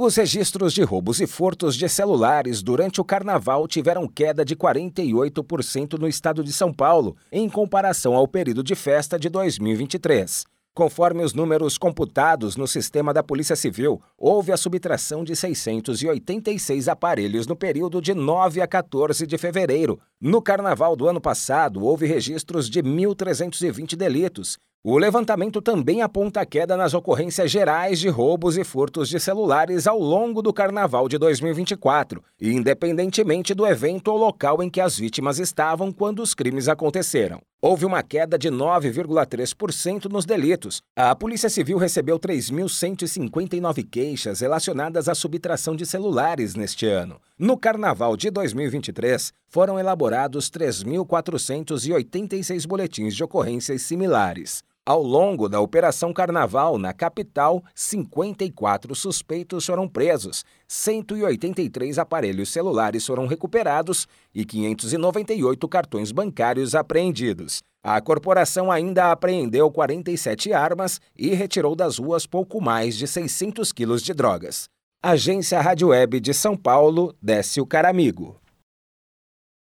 Os registros de roubos e furtos de celulares durante o carnaval tiveram queda de 48% no estado de São Paulo, em comparação ao período de festa de 2023. Conforme os números computados no sistema da Polícia Civil, houve a subtração de 686 aparelhos no período de 9 a 14 de fevereiro. No carnaval do ano passado, houve registros de 1.320 delitos, o levantamento também aponta a queda nas ocorrências gerais de roubos e furtos de celulares ao longo do carnaval de 2024, independentemente do evento ou local em que as vítimas estavam quando os crimes aconteceram. Houve uma queda de 9,3% nos delitos. A Polícia Civil recebeu 3.159 queixas relacionadas à subtração de celulares neste ano. No Carnaval de 2023, foram elaborados 3.486 boletins de ocorrências similares. Ao longo da Operação Carnaval na capital, 54 suspeitos foram presos, 183 aparelhos celulares foram recuperados e 598 cartões bancários apreendidos. A corporação ainda apreendeu 47 armas e retirou das ruas pouco mais de 600 quilos de drogas. Agência Rádio Web de São Paulo, Décio Caramigo.